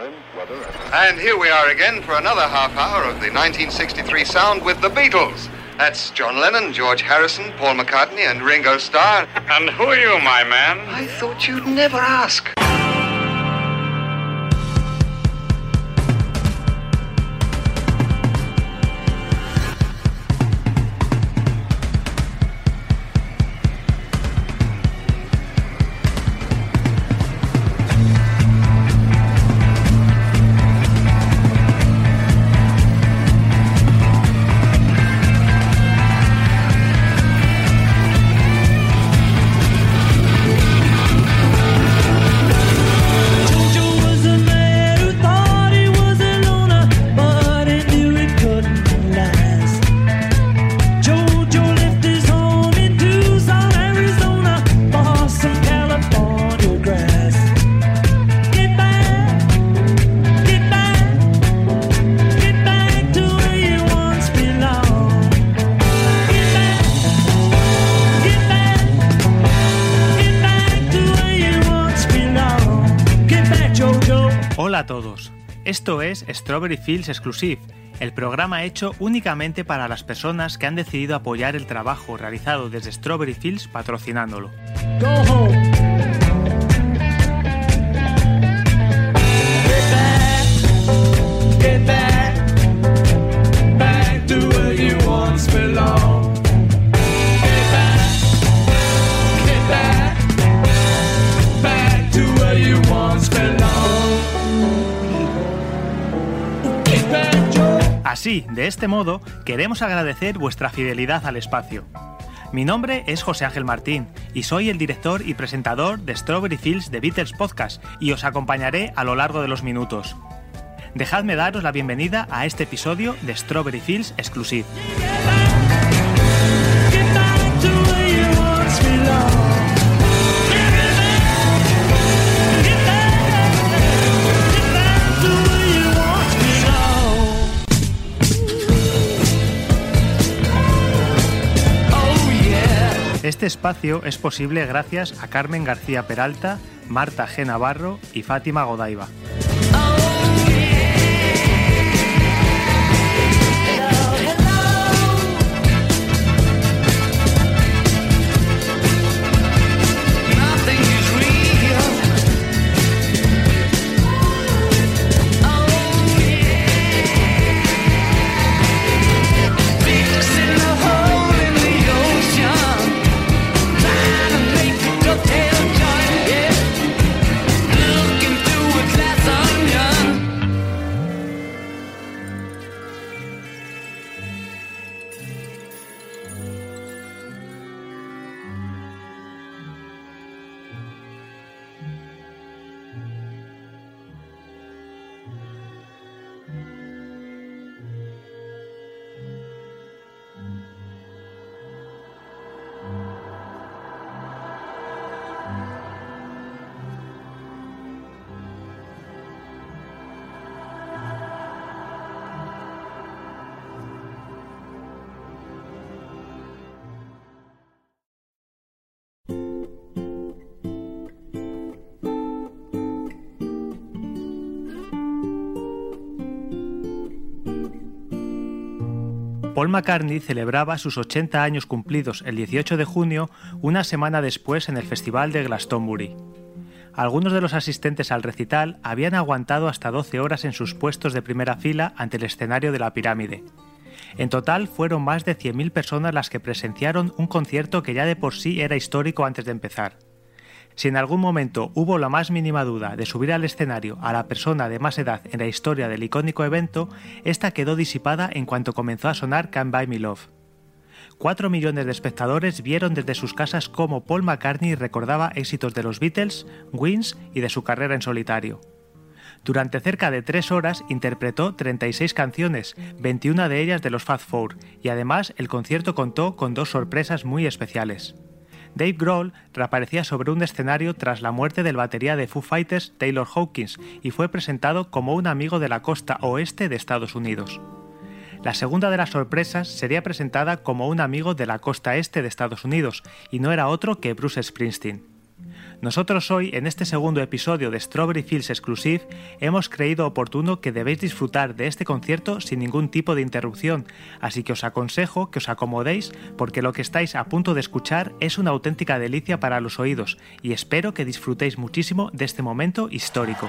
And here we are again for another half hour of the 1963 sound with the Beatles. That's John Lennon, George Harrison, Paul McCartney, and Ringo Starr. And who are you, my man? I thought you'd never ask. Esto es Strawberry Fields Exclusive, el programa hecho únicamente para las personas que han decidido apoyar el trabajo realizado desde Strawberry Fields patrocinándolo. Así, de este modo, queremos agradecer vuestra fidelidad al espacio. Mi nombre es José Ángel Martín y soy el director y presentador de Strawberry Fields de Beatles Podcast y os acompañaré a lo largo de los minutos. Dejadme daros la bienvenida a este episodio de Strawberry Fields Exclusive. Este espacio es posible gracias a Carmen García Peralta, Marta G. Navarro y Fátima Godaiva. Paul McCartney celebraba sus 80 años cumplidos el 18 de junio, una semana después en el Festival de Glastonbury. Algunos de los asistentes al recital habían aguantado hasta 12 horas en sus puestos de primera fila ante el escenario de la pirámide. En total fueron más de 100.000 personas las que presenciaron un concierto que ya de por sí era histórico antes de empezar. Si en algún momento hubo la más mínima duda de subir al escenario a la persona de más edad en la historia del icónico evento, esta quedó disipada en cuanto comenzó a sonar Can't Buy Me Love. Cuatro millones de espectadores vieron desde sus casas cómo Paul McCartney recordaba éxitos de los Beatles, Wings y de su carrera en solitario. Durante cerca de tres horas interpretó 36 canciones, 21 de ellas de los Fast Four, y además el concierto contó con dos sorpresas muy especiales. Dave Grohl reaparecía sobre un escenario tras la muerte del batería de Foo Fighters Taylor Hawkins y fue presentado como un amigo de la costa oeste de Estados Unidos. La segunda de las sorpresas sería presentada como un amigo de la costa este de Estados Unidos y no era otro que Bruce Springsteen. Nosotros hoy, en este segundo episodio de Strawberry Fields Exclusive, hemos creído oportuno que debéis disfrutar de este concierto sin ningún tipo de interrupción, así que os aconsejo que os acomodéis porque lo que estáis a punto de escuchar es una auténtica delicia para los oídos y espero que disfrutéis muchísimo de este momento histórico.